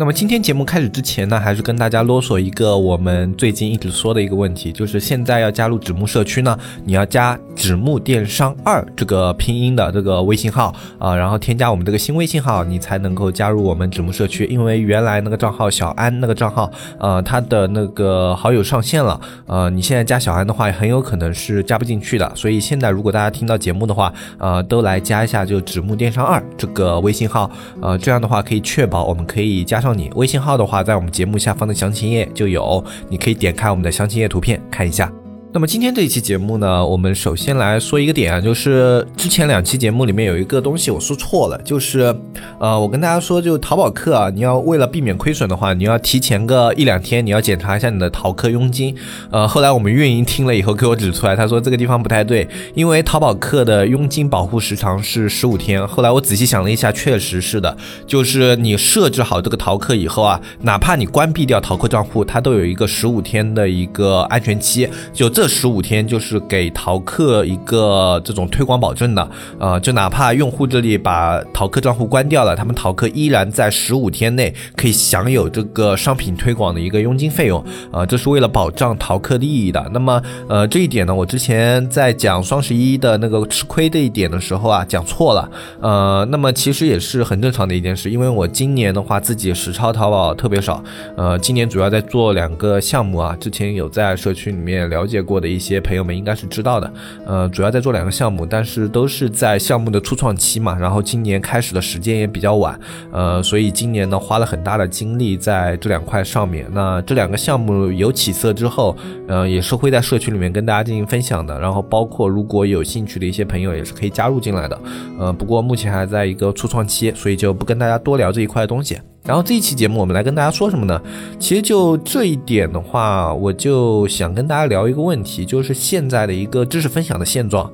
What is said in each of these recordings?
那么今天节目开始之前呢，还是跟大家啰嗦一个我们最近一直说的一个问题，就是现在要加入纸木社区呢，你要加纸木电商二这个拼音的这个微信号啊，然后添加我们这个新微信号，你才能够加入我们纸木社区。因为原来那个账号小安那个账号，呃，他的那个好友上线了，呃，你现在加小安的话，很有可能是加不进去的。所以现在如果大家听到节目的话，呃，都来加一下就纸木电商二这个微信号，呃，这样的话可以确保我们可以加上。你微信号的话，在我们节目下方的详情页就有，你可以点开我们的详情页图片看一下。那么今天这一期节目呢，我们首先来说一个点啊，就是之前两期节目里面有一个东西我说错了，就是呃，我跟大家说，就淘宝客啊，你要为了避免亏损的话，你要提前个一两天，你要检查一下你的淘客佣金。呃，后来我们运营听了以后给我指出来，他说这个地方不太对，因为淘宝客的佣金保护时长是十五天。后来我仔细想了一下，确实是的，就是你设置好这个淘客以后啊，哪怕你关闭掉淘客账户，它都有一个十五天的一个安全期，就。这十五天就是给淘客一个这种推广保证的，呃，就哪怕用户这里把淘客账户关掉了，他们淘客依然在十五天内可以享有这个商品推广的一个佣金费用，呃，这是为了保障淘客利益的。那么，呃，这一点呢，我之前在讲双十一的那个吃亏的一点的时候啊，讲错了，呃，那么其实也是很正常的一件事，因为我今年的话自己实操淘宝特别少，呃，今年主要在做两个项目啊，之前有在社区里面了解。过的一些朋友们应该是知道的，呃，主要在做两个项目，但是都是在项目的初创期嘛。然后今年开始的时间也比较晚，呃，所以今年呢花了很大的精力在这两块上面。那这两个项目有起色之后，呃，也是会在社区里面跟大家进行分享的。然后包括如果有兴趣的一些朋友也是可以加入进来的，呃，不过目前还在一个初创期，所以就不跟大家多聊这一块东西。然后这一期节目我们来跟大家说什么呢？其实就这一点的话，我就想跟大家聊一个问题，就是现在的一个知识分享的现状。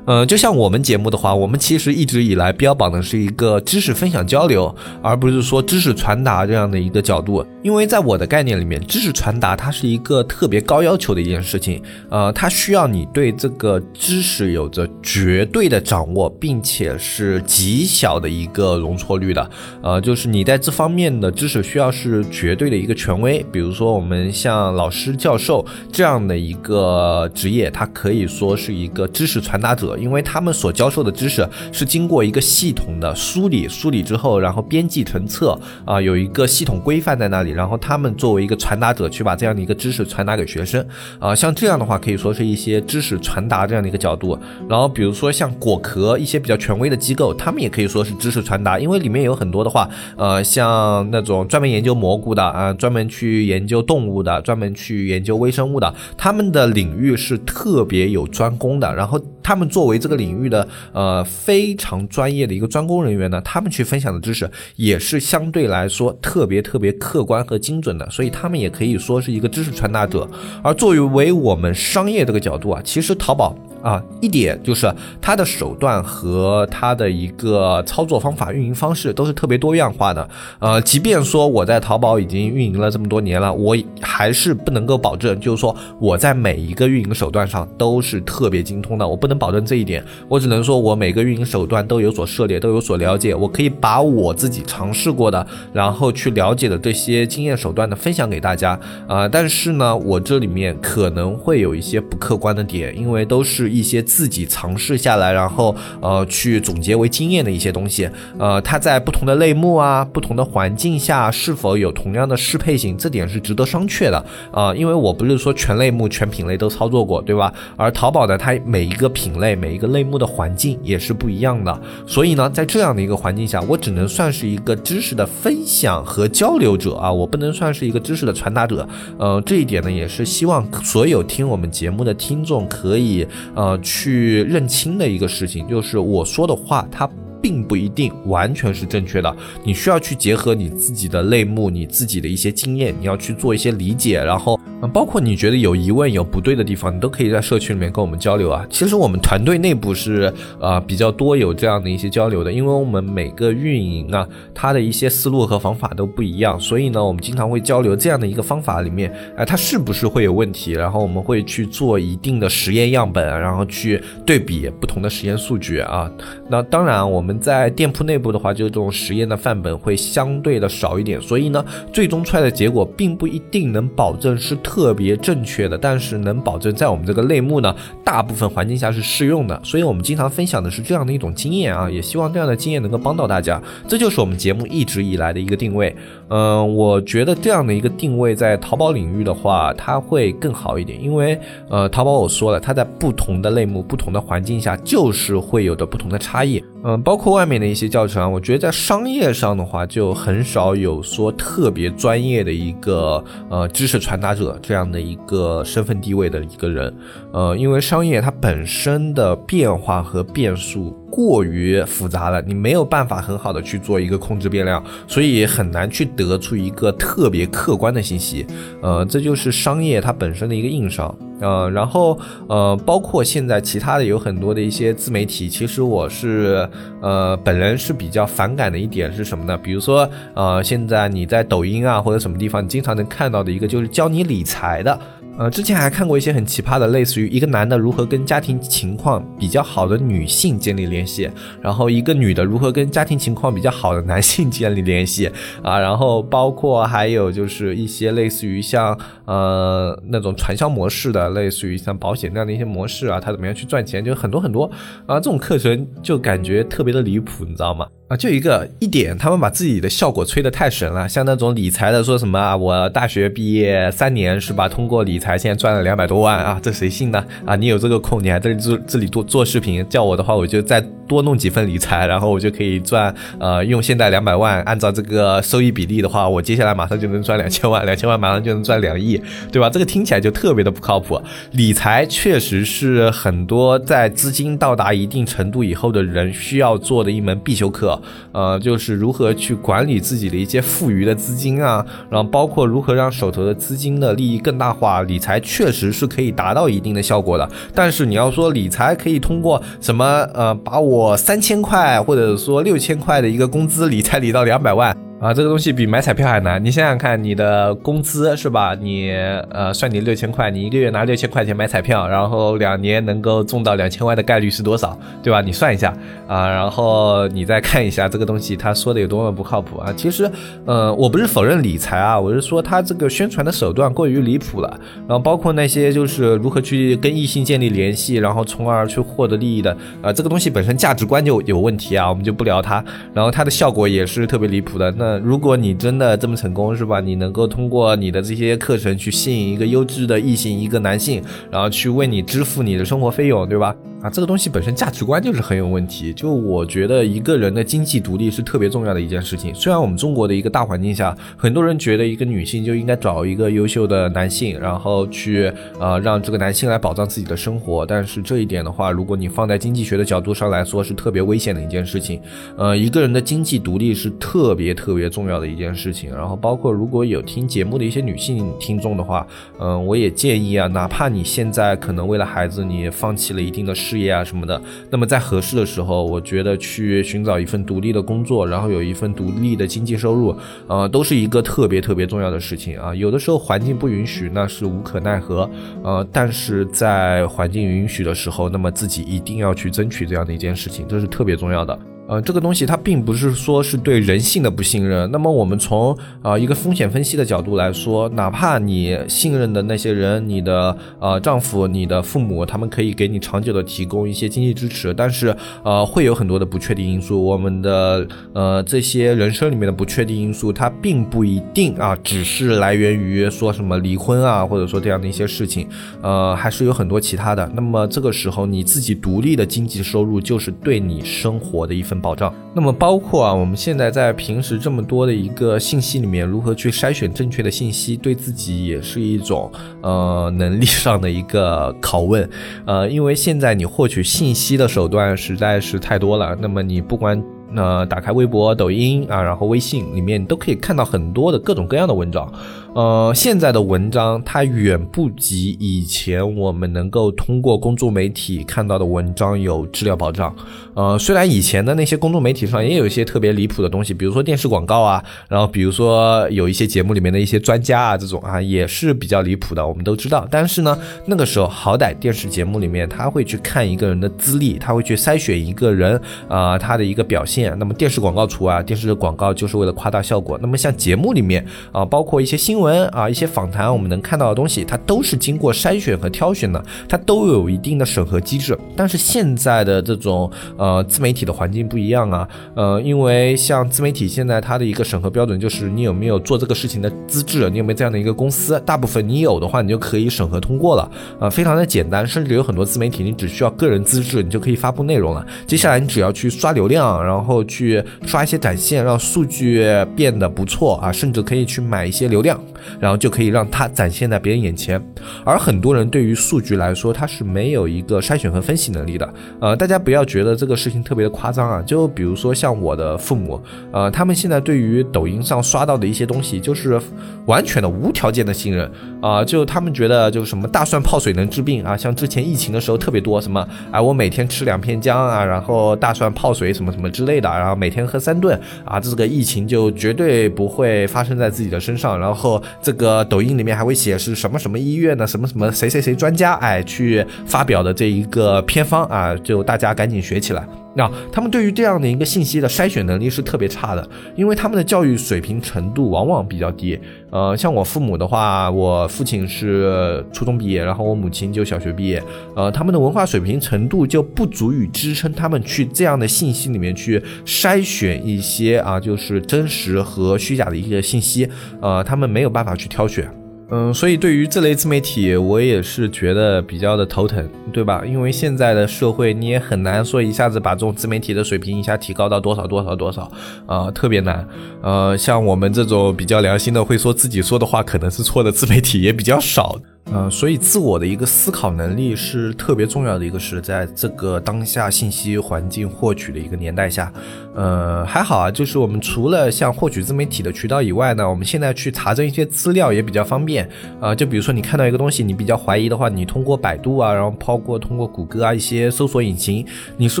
呃，就像我们节目的话，我们其实一直以来标榜的是一个知识分享交流，而不是说知识传达这样的一个角度。因为在我的概念里面，知识传达它是一个特别高要求的一件事情。呃，它需要你对这个知识有着绝对的掌握，并且是极小的一个容错率的。呃，就是你在这方面面的知识需要是绝对的一个权威。比如说，我们像老师、教授这样的一个职业，它可以说是一个知识传达者。因为他们所教授的知识是经过一个系统的梳理，梳理之后，然后编辑成册啊，有一个系统规范在那里，然后他们作为一个传达者去把这样的一个知识传达给学生啊，像这样的话可以说是一些知识传达这样的一个角度。然后比如说像果壳一些比较权威的机构，他们也可以说是知识传达，因为里面有很多的话，呃，像那种专门研究蘑菇的啊，专门去研究动物的，专门去研究微生物的，他们的领域是特别有专攻的，然后他们。作为这个领域的呃非常专业的一个专攻人员呢，他们去分享的知识也是相对来说特别特别客观和精准的，所以他们也可以说是一个知识传达者。而作为我们商业这个角度啊，其实淘宝。啊，一点就是它的手段和它的一个操作方法、运营方式都是特别多样化的。呃，即便说我在淘宝已经运营了这么多年了，我还是不能够保证，就是说我在每一个运营手段上都是特别精通的。我不能能保证这一点，我只能说我每个运营手段都有所涉猎，都有所了解。我可以把我自己尝试过的，然后去了解的这些经验手段呢分享给大家。啊，但是呢，我这里面可能会有一些不客观的点，因为都是。一些自己尝试下来，然后呃去总结为经验的一些东西，呃，它在不同的类目啊、不同的环境下是否有同样的适配性，这点是值得商榷的啊。因为我不是说全类目、全品类都操作过，对吧？而淘宝呢，它每一个品品类、每一个类目的环境也是不一样的，所以呢，在这样的一个环境下，我只能算是一个知识的分享和交流者啊，我不能算是一个知识的传达者。呃，这一点呢，也是希望所有听我们节目的听众可以。呃，去认清的一个事情，就是我说的话，它并不一定完全是正确的。你需要去结合你自己的类目，你自己的一些经验，你要去做一些理解，然后。包括你觉得有疑问、有不对的地方，你都可以在社区里面跟我们交流啊。其实我们团队内部是呃比较多有这样的一些交流的，因为我们每个运营啊，它的一些思路和方法都不一样，所以呢，我们经常会交流这样的一个方法里面，哎，它是不是会有问题？然后我们会去做一定的实验样本，然后去对比不同的实验数据啊。那当然，我们在店铺内部的话，就这种实验的范本会相对的少一点，所以呢，最终出来的结果并不一定能保证是。特别正确的，但是能保证在我们这个类目呢，大部分环境下是适用的，所以我们经常分享的是这样的一种经验啊，也希望这样的经验能够帮到大家，这就是我们节目一直以来的一个定位。嗯，我觉得这样的一个定位在淘宝领域的话，它会更好一点，因为呃，淘宝我说了，它在不同的类目、不同的环境下，就是会有的不同的差异。嗯，包括外面的一些教程，我觉得在商业上的话，就很少有说特别专业的一个呃知识传达者这样的一个身份地位的一个人。呃，因为商业它本身的变化和变数过于复杂了，你没有办法很好的去做一个控制变量，所以很难去得出一个特别客观的信息。呃，这就是商业它本身的一个硬伤。呃，然后呃，包括现在其他的有很多的一些自媒体，其实我是呃本人是比较反感的一点是什么呢？比如说呃，现在你在抖音啊或者什么地方，你经常能看到的一个就是教你理财的。呃，之前还看过一些很奇葩的，类似于一个男的如何跟家庭情况比较好的女性建立联系，然后一个女的如何跟家庭情况比较好的男性建立联系啊，然后包括还有就是一些类似于像呃那种传销模式的，类似于像保险那样的一些模式啊，他怎么样去赚钱，就很多很多啊，这种课程就感觉特别的离谱，你知道吗？啊，就一个一点，他们把自己的效果吹得太神了，像那种理财的说什么啊，我大学毕业三年是吧，通过理财现在赚了两百多万啊，这谁信呢？啊，你有这个空，你还在这这里做做视频，叫我的话，我就在多弄几份理财，然后我就可以赚，呃，用现在两百万，按照这个收益比例的话，我接下来马上就能赚两千万，两千万马上就能赚两亿，对吧？这个听起来就特别的不靠谱。理财确实是很多在资金到达一定程度以后的人需要做的一门必修课。呃，就是如何去管理自己的一些富余的资金啊，然后包括如何让手头的资金的利益更大化，理财确实是可以达到一定的效果的。但是你要说理财可以通过什么呃，把我我三千块或者说六千块的一个工资理财理到两百万。啊，这个东西比买彩票还难。你想想看，你的工资是吧？你呃，算你六千块，你一个月拿六千块钱买彩票，然后两年能够中到两千万的概率是多少？对吧？你算一下啊，然后你再看一下这个东西，他说的有多么不靠谱啊！其实，呃，我不是否认理财啊，我是说他这个宣传的手段过于离谱了。然后包括那些就是如何去跟异性建立联系，然后从而去获得利益的，啊，这个东西本身价值观就有问题啊，我们就不聊它。然后它的效果也是特别离谱的。那如果你真的这么成功，是吧？你能够通过你的这些课程去吸引一个优质的异性，一个男性，然后去为你支付你的生活费用，对吧？啊，这个东西本身价值观就是很有问题。就我觉得一个人的经济独立是特别重要的一件事情。虽然我们中国的一个大环境下，很多人觉得一个女性就应该找一个优秀的男性，然后去呃让这个男性来保障自己的生活。但是这一点的话，如果你放在经济学的角度上来说，是特别危险的一件事情。呃，一个人的经济独立是特别特别别重要的一件事情。然后包括如果有听节目的一些女性听众的话，嗯，我也建议啊，哪怕你现在可能为了孩子，你放弃了一定的。事业啊什么的，那么在合适的时候，我觉得去寻找一份独立的工作，然后有一份独立的经济收入，呃，都是一个特别特别重要的事情啊。有的时候环境不允许，那是无可奈何，呃，但是在环境允许的时候，那么自己一定要去争取这样的一件事情，这是特别重要的。呃，这个东西它并不是说是对人性的不信任。那么我们从啊一个风险分析的角度来说，哪怕你信任的那些人，你的呃丈夫、你的父母，他们可以给你长久的提供一些经济支持，但是呃会有很多的不确定因素。我们的呃这些人生里面的不确定因素，它并不一定啊只是来源于说什么离婚啊，或者说这样的一些事情，呃还是有很多其他的。那么这个时候你自己独立的经济收入，就是对你生活的一份。保障。那么包括啊，我们现在在平时这么多的一个信息里面，如何去筛选正确的信息，对自己也是一种呃能力上的一个拷问。呃，因为现在你获取信息的手段实在是太多了。那么你不管那打开微博、抖音啊，然后微信里面都可以看到很多的各种各样的文章。呃，现在的文章它远不及以前我们能够通过公众媒体看到的文章有质量保障。呃，虽然以前的那些公众媒体上也有一些特别离谱的东西，比如说电视广告啊，然后比如说有一些节目里面的一些专家啊，这种啊也是比较离谱的，我们都知道。但是呢，那个时候好歹电视节目里面他会去看一个人的资历，他会去筛选一个人啊他的一个表现。那么电视广告除啊，电视的广告就是为了夸大效果。那么像节目里面啊，包括一些新闻啊，一些访谈，我们能看到的东西，它都是经过筛选和挑选的，它都有一定的审核机制。但是现在的这种呃自媒体的环境不一样啊，呃，因为像自媒体现在它的一个审核标准就是你有没有做这个事情的资质，你有没有这样的一个公司，大部分你有的话，你就可以审核通过了，呃，非常的简单，甚至有很多自媒体你只需要个人资质，你就可以发布内容了。接下来你只要去刷流量，然后去刷一些展现，让数据变得不错啊，甚至可以去买一些流量。然后就可以让它展现在别人眼前，而很多人对于数据来说，他是没有一个筛选和分析能力的。呃，大家不要觉得这个事情特别的夸张啊。就比如说像我的父母，呃，他们现在对于抖音上刷到的一些东西，就是完全的无条件的信任啊。就他们觉得，就什么大蒜泡水能治病啊，像之前疫情的时候特别多什么，哎，我每天吃两片姜啊，然后大蒜泡水什么什么之类的，然后每天喝三顿啊，这个疫情就绝对不会发生在自己的身上，然后。这个抖音里面还会写是什么什么医院的什么什么谁谁谁专家哎去发表的这一个偏方啊，就大家赶紧学起来。那他们对于这样的一个信息的筛选能力是特别差的，因为他们的教育水平程度往往比较低。呃，像我父母的话，我父亲是初中毕业，然后我母亲就小学毕业，呃，他们的文化水平程度就不足以支撑他们去这样的信息里面去筛选一些啊，就是真实和虚假的一个信息，呃，他们没有办法去挑选。嗯，所以对于这类自媒体，我也是觉得比较的头疼，对吧？因为现在的社会，你也很难说一下子把这种自媒体的水平一下提高到多少多少多少，啊，特别难。呃，像我们这种比较良心的，会说自己说的话可能是错的自媒体也比较少。呃，所以自我的一个思考能力是特别重要的一个事，在这个当下信息环境获取的一个年代下，呃，还好啊，就是我们除了像获取自媒体的渠道以外呢，我们现在去查证一些资料也比较方便啊。就比如说你看到一个东西，你比较怀疑的话，你通过百度啊，然后包括通过谷歌啊一些搜索引擎，你是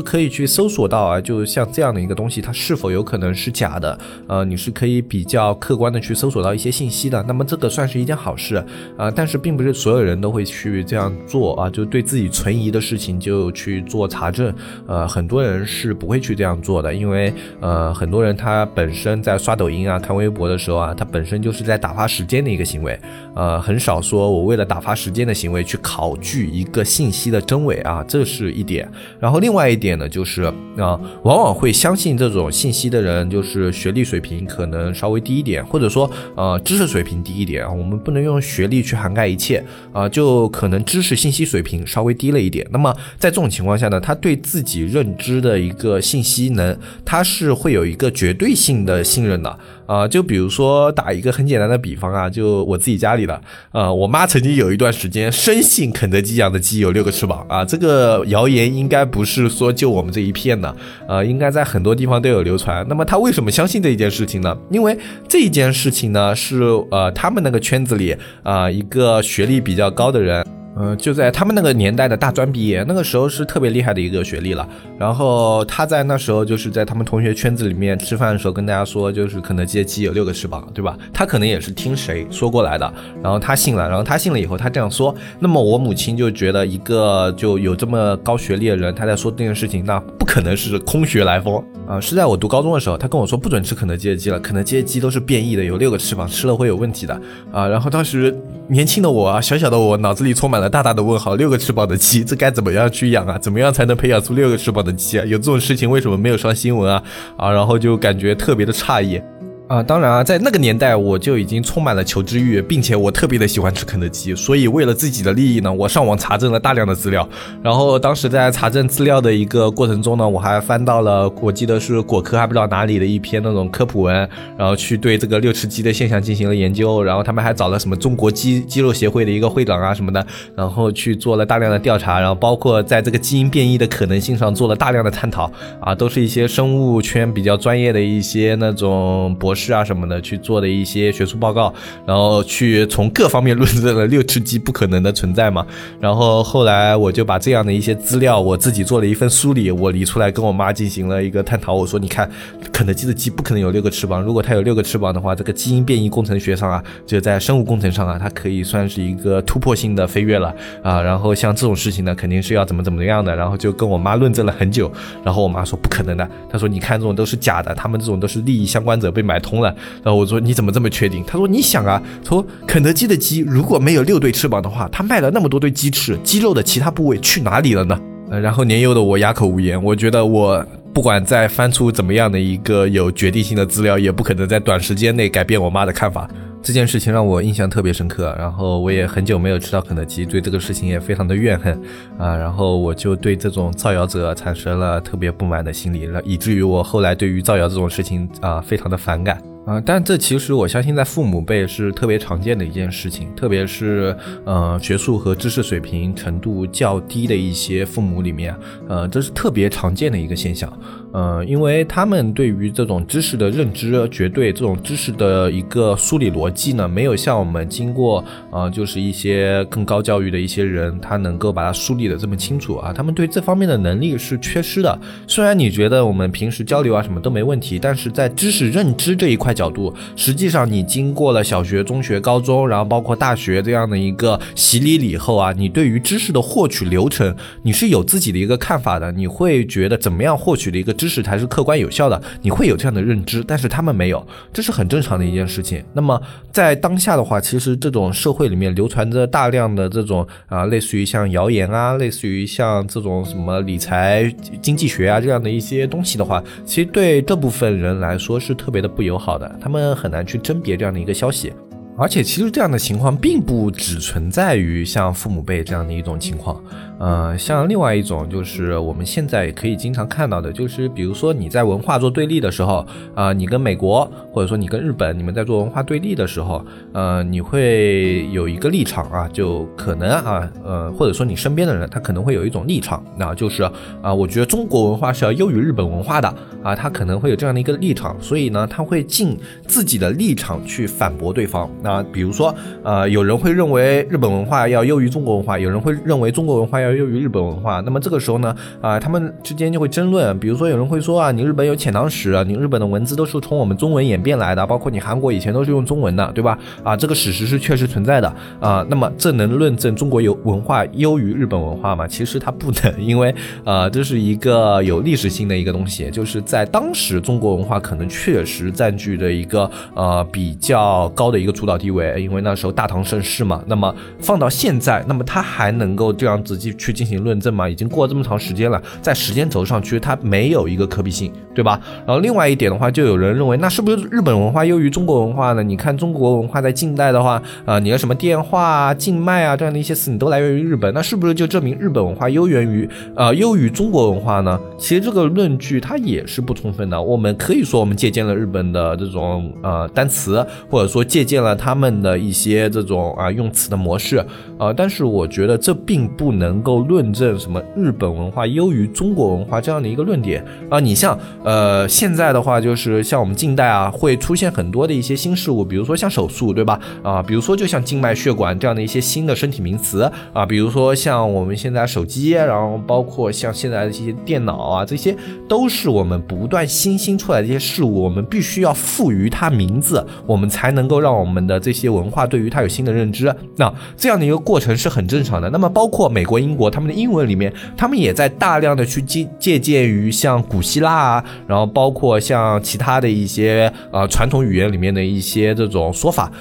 可以去搜索到啊，就像这样的一个东西，它是否有可能是假的？呃，你是可以比较客观的去搜索到一些信息的。那么这个算是一件好事啊，但是并不是。所有人都会去这样做啊，就对自己存疑的事情就去做查证。呃，很多人是不会去这样做的，因为呃，很多人他本身在刷抖音啊、看微博的时候啊，他本身就是在打发时间的一个行为。呃，很少说我为了打发时间的行为去考据一个信息的真伪啊，这是一点。然后另外一点呢，就是啊，往往会相信这种信息的人，就是学历水平可能稍微低一点，或者说呃知识水平低一点。我们不能用学历去涵盖一切。啊，就可能知识信息水平稍微低了一点。那么在这种情况下呢，他对自己认知的一个信息能，他是会有一个绝对性的信任的。啊，就比如说打一个很简单的比方啊，就我自己家里的，呃，我妈曾经有一段时间深信肯德基养的鸡有六个翅膀啊，这个谣言应该不是说就我们这一片的，呃，应该在很多地方都有流传。那么她为什么相信这一件事情呢？因为这一件事情呢是呃他们那个圈子里啊一个学历比较高的人。呃，就在他们那个年代的大专毕业，那个时候是特别厉害的一个学历了。然后他在那时候就是在他们同学圈子里面吃饭的时候跟大家说，就是肯德基的鸡有六个翅膀，对吧？他可能也是听谁说过来的，然后他信了，然后他信了以后他这样说，那么我母亲就觉得一个就有这么高学历的人他在说这件事情，那不可能是空穴来风啊！是在我读高中的时候，他跟我说不准吃肯德基的鸡了，肯德基的鸡都是变异的，有六个翅膀，吃了会有问题的啊！然后当时年轻的我啊，小小的我脑子里充满了。大大的问号，六个翅膀的鸡，这该怎么样去养啊？怎么样才能培养出六个翅膀的鸡啊？有这种事情为什么没有上新闻啊？啊，然后就感觉特别的诧异。啊，当然啊，在那个年代我就已经充满了求知欲，并且我特别的喜欢吃肯德基，所以为了自己的利益呢，我上网查证了大量的资料。然后当时在查证资料的一个过程中呢，我还翻到了我记得是果壳还不知道哪里的一篇那种科普文，然后去对这个六吃鸡的现象进行了研究。然后他们还找了什么中国鸡鸡肉协会的一个会长啊什么的，然后去做了大量的调查，然后包括在这个基因变异的可能性上做了大量的探讨啊，都是一些生物圈比较专业的一些那种博士。啊，什么的去做的一些学术报告，然后去从各方面论证了六只鸡不可能的存在嘛。然后后来我就把这样的一些资料，我自己做了一份梳理，我理出来跟我妈进行了一个探讨。我说，你看，肯德基的鸡不可能有六个翅膀，如果它有六个翅膀的话，这个基因变异工程学上啊，就在生物工程上啊，它可以算是一个突破性的飞跃了啊。然后像这种事情呢，肯定是要怎么怎么样的。然后就跟我妈论证了很久。然后我妈说不可能的，她说你看这种都是假的，他们这种都是利益相关者被买通。了，然后我说你怎么这么确定？他说你想啊，说肯德基的鸡如果没有六对翅膀的话，他卖了那么多对鸡翅，鸡肉的其他部位去哪里了呢？然后年幼的我哑口无言。我觉得我不管再翻出怎么样的一个有决定性的资料，也不可能在短时间内改变我妈的看法。这件事情让我印象特别深刻，然后我也很久没有吃到肯德基，对这个事情也非常的怨恨啊，然后我就对这种造谣者产生了特别不满的心理，以至于我后来对于造谣这种事情啊非常的反感。啊，但这其实我相信在父母辈是特别常见的一件事情，特别是呃学术和知识水平程度较低的一些父母里面，呃，这是特别常见的一个现象。呃，因为他们对于这种知识的认知，绝对这种知识的一个梳理逻辑呢，没有像我们经过啊，就是一些更高教育的一些人，他能够把它梳理的这么清楚啊。他们对这方面的能力是缺失的。虽然你觉得我们平时交流啊什么都没问题，但是在知识认知这一块角度，实际上你经过了小学、中学、高中，然后包括大学这样的一个洗礼以后啊，你对于知识的获取流程，你是有自己的一个看法的。你会觉得怎么样获取的一个。知识才是客观有效的，你会有这样的认知，但是他们没有，这是很正常的一件事情。那么在当下的话，其实这种社会里面流传着大量的这种啊，类似于像谣言啊，类似于像这种什么理财经济学啊这样的一些东西的话，其实对这部分人来说是特别的不友好的，他们很难去甄别这样的一个消息。而且其实这样的情况并不只存在于像父母辈这样的一种情况。呃，像另外一种就是我们现在也可以经常看到的，就是比如说你在文化做对立的时候，啊，你跟美国或者说你跟日本，你们在做文化对立的时候，呃，你会有一个立场啊，就可能啊，呃，或者说你身边的人他可能会有一种立场，那就是啊，我觉得中国文化是要优于日本文化的啊，他可能会有这样的一个立场，所以呢，他会尽自己的立场去反驳对方。那比如说，呃，有人会认为日本文化要优于中国文化，有人会认为中国文化要。优于日本文化，那么这个时候呢，啊，他们之间就会争论。比如说，有人会说啊，你日本有遣唐使，你日本的文字都是从我们中文演变来的，包括你韩国以前都是用中文的，对吧？啊，这个史实是确实存在的啊。那么这能论证中国有文化优于日本文化吗？其实它不能，因为呃，这是一个有历史性的一个东西，就是在当时中国文化可能确实占据着一个呃比较高的一个主导地位，因为那时候大唐盛世嘛。那么放到现在，那么他还能够这样子去。去进行论证嘛？已经过了这么长时间了，在时间轴上其实它没有一个可比性，对吧？然后另外一点的话，就有人认为，那是不是日本文化优于中国文化呢？你看中国文化在近代的话，啊，你的什么电话啊、静脉啊这样的一些词，你都来源于日本，那是不是就证明日本文化优源于呃优于中国文化呢？其实这个论据它也是不充分的。我们可以说我们借鉴了日本的这种呃单词，或者说借鉴了他们的一些这种啊用词的模式啊，但是我觉得这并不能够。论证什么日本文化优于中国文化这样的一个论点啊？你像呃现在的话，就是像我们近代啊，会出现很多的一些新事物，比如说像手术，对吧？啊，比如说就像静脉血管这样的一些新的身体名词啊，比如说像我们现在手机，然后包括像现在的一些电脑啊，这些都是我们不断新兴出来的一些事物，我们必须要赋予它名字，我们才能够让我们的这些文化对于它有新的认知。那这样的一个过程是很正常的。那么包括美国、英国。他们的英文里面，他们也在大量的去借借鉴于像古希腊啊，然后包括像其他的一些呃传统语言里面的一些这种说法。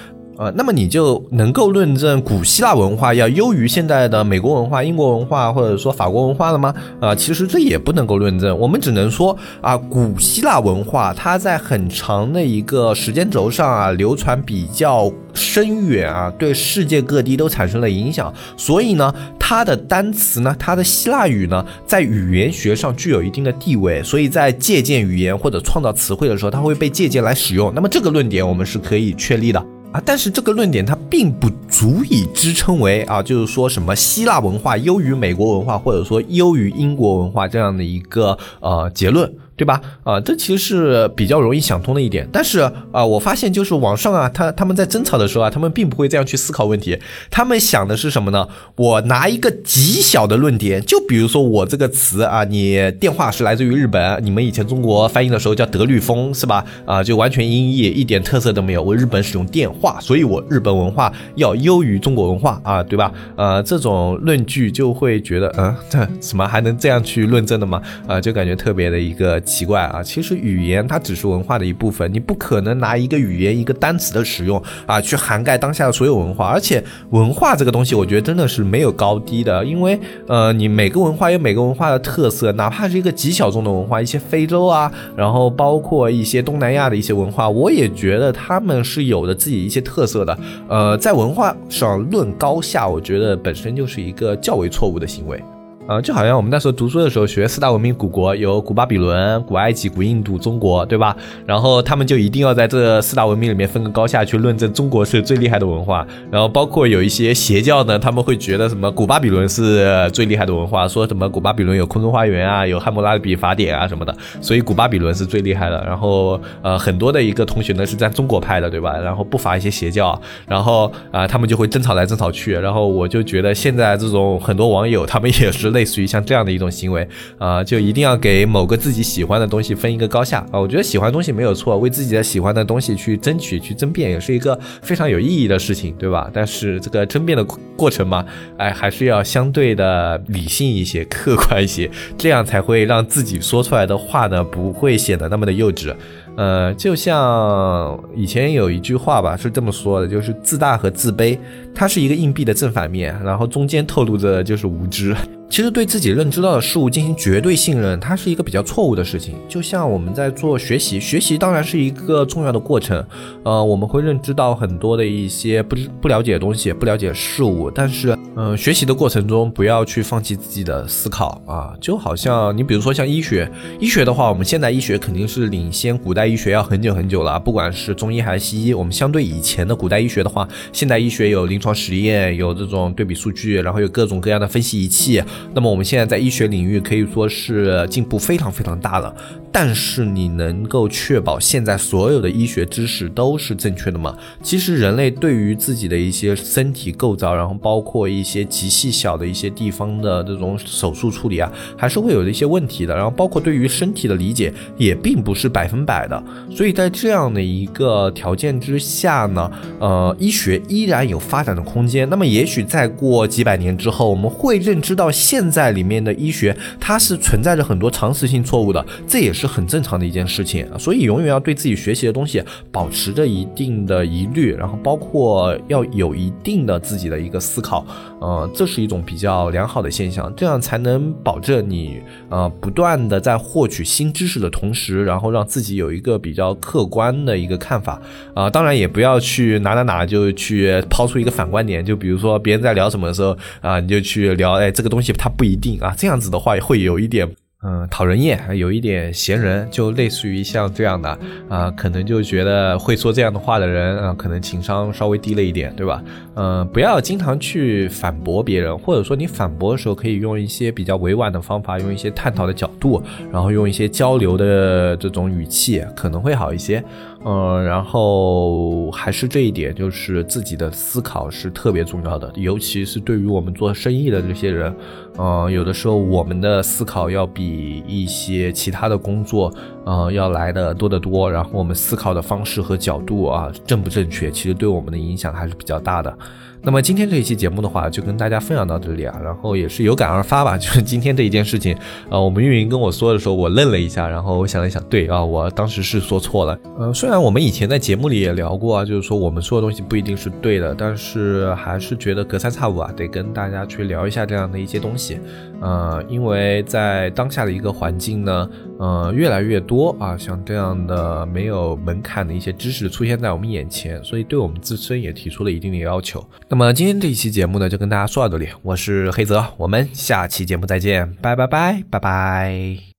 呃，那么你就能够论证古希腊文化要优于现在的美国文化、英国文化或者说法国文化了吗？啊，其实这也不能够论证，我们只能说啊，古希腊文化它在很长的一个时间轴上啊流传比较深远啊，对世界各地都产生了影响，所以呢，它的单词呢，它的希腊语呢，在语言学上具有一定的地位，所以在借鉴语言或者创造词汇的时候，它会被借鉴来使用。那么这个论点我们是可以确立的。啊，但是这个论点它并不足以支撑为啊，就是说什么希腊文化优于美国文化，或者说优于英国文化这样的一个呃结论。对吧？啊，这其实是比较容易想通的一点。但是啊，我发现就是网上啊，他他们在争吵的时候啊，他们并不会这样去思考问题。他们想的是什么呢？我拿一个极小的论点，就比如说我这个词啊，你电话是来自于日本，你们以前中国翻译的时候叫德律风是吧？啊，就完全音译，一点特色都没有。我日本使用电话，所以我日本文化要优于中国文化啊，对吧？呃，这种论据就会觉得，嗯，这什么还能这样去论证的吗？啊，就感觉特别的一个。奇怪啊，其实语言它只是文化的一部分，你不可能拿一个语言一个单词的使用啊去涵盖当下的所有文化。而且文化这个东西，我觉得真的是没有高低的，因为呃，你每个文化有每个文化的特色，哪怕是一个极小众的文化，一些非洲啊，然后包括一些东南亚的一些文化，我也觉得他们是有着自己一些特色的。呃，在文化上论高下，我觉得本身就是一个较为错误的行为。呃，就好像我们那时候读书的时候学四大文明古国，有古巴比伦、古埃及、古印度、中国，对吧？然后他们就一定要在这四大文明里面分个高下去论证中国是最厉害的文化。然后包括有一些邪教呢，他们会觉得什么古巴比伦是最厉害的文化，说什么古巴比伦有空中花园啊，有汉谟拉比法典啊什么的，所以古巴比伦是最厉害的。然后呃，很多的一个同学呢是在中国派的，对吧？然后不乏一些邪教，然后啊，他们就会争吵来争吵去。然后我就觉得现在这种很多网友他们也是。类似于像这样的一种行为啊，就一定要给某个自己喜欢的东西分一个高下啊。我觉得喜欢东西没有错，为自己的喜欢的东西去争取、去争辩，也是一个非常有意义的事情，对吧？但是这个争辩的过程嘛，哎，还是要相对的理性一些、客观一些，这样才会让自己说出来的话呢，不会显得那么的幼稚。呃，就像以前有一句话吧，是这么说的，就是自大和自卑，它是一个硬币的正反面，然后中间透露着就是无知。其实对自己认知到的事物进行绝对信任，它是一个比较错误的事情。就像我们在做学习，学习当然是一个重要的过程。呃，我们会认知到很多的一些不不了解的东西，不了解事物。但是，嗯，学习的过程中不要去放弃自己的思考啊。就好像你比如说像医学，医学的话，我们现代医学肯定是领先古代医学要很久很久了。不管是中医还是西医，我们相对以前的古代医学的话，现代医学有临床实验，有这种对比数据，然后有各种各样的分析仪器。那么我们现在在医学领域可以说是进步非常非常大了。但是你能够确保现在所有的医学知识都是正确的吗？其实人类对于自己的一些身体构造，然后包括一些极细小的一些地方的这种手术处理啊，还是会有一些问题的。然后包括对于身体的理解也并不是百分百的。所以在这样的一个条件之下呢，呃，医学依然有发展的空间。那么也许再过几百年之后，我们会认知到现在里面的医学它是存在着很多常识性错误的，这也是。很正常的一件事情，所以永远要对自己学习的东西保持着一定的疑虑，然后包括要有一定的自己的一个思考，呃，这是一种比较良好的现象，这样才能保证你呃不断的在获取新知识的同时，然后让自己有一个比较客观的一个看法啊，当然也不要去哪哪哪就去抛出一个反观点，就比如说别人在聊什么的时候啊，你就去聊，哎，这个东西它不一定啊，这样子的话会有一点。嗯，讨人厌，有一点闲人，就类似于像这样的啊，可能就觉得会说这样的话的人啊，可能情商稍微低了一点，对吧？嗯，不要经常去反驳别人，或者说你反驳的时候，可以用一些比较委婉的方法，用一些探讨的角度，然后用一些交流的这种语气，可能会好一些。嗯，然后还是这一点，就是自己的思考是特别重要的，尤其是对于我们做生意的这些人，嗯，有的时候我们的思考要比一些其他的工作，嗯，要来的多得多。然后我们思考的方式和角度啊，正不正确，其实对我们的影响还是比较大的。那么今天这一期节目的话，就跟大家分享到这里啊，然后也是有感而发吧，就是今天这一件事情，呃，我们运营跟我说的时候，我愣了一下，然后我想了想，对啊，我当时是说错了。呃，虽然我们以前在节目里也聊过啊，就是说我们说的东西不一定是对的，但是还是觉得隔三差五啊，得跟大家去聊一下这样的一些东西。呃，因为在当下的一个环境呢，呃，越来越多啊，像这样的没有门槛的一些知识出现在我们眼前，所以对我们自身也提出了一定的要求。那么今天这一期节目呢，就跟大家说到这里，我是黑泽，我们下期节目再见，拜拜拜拜拜。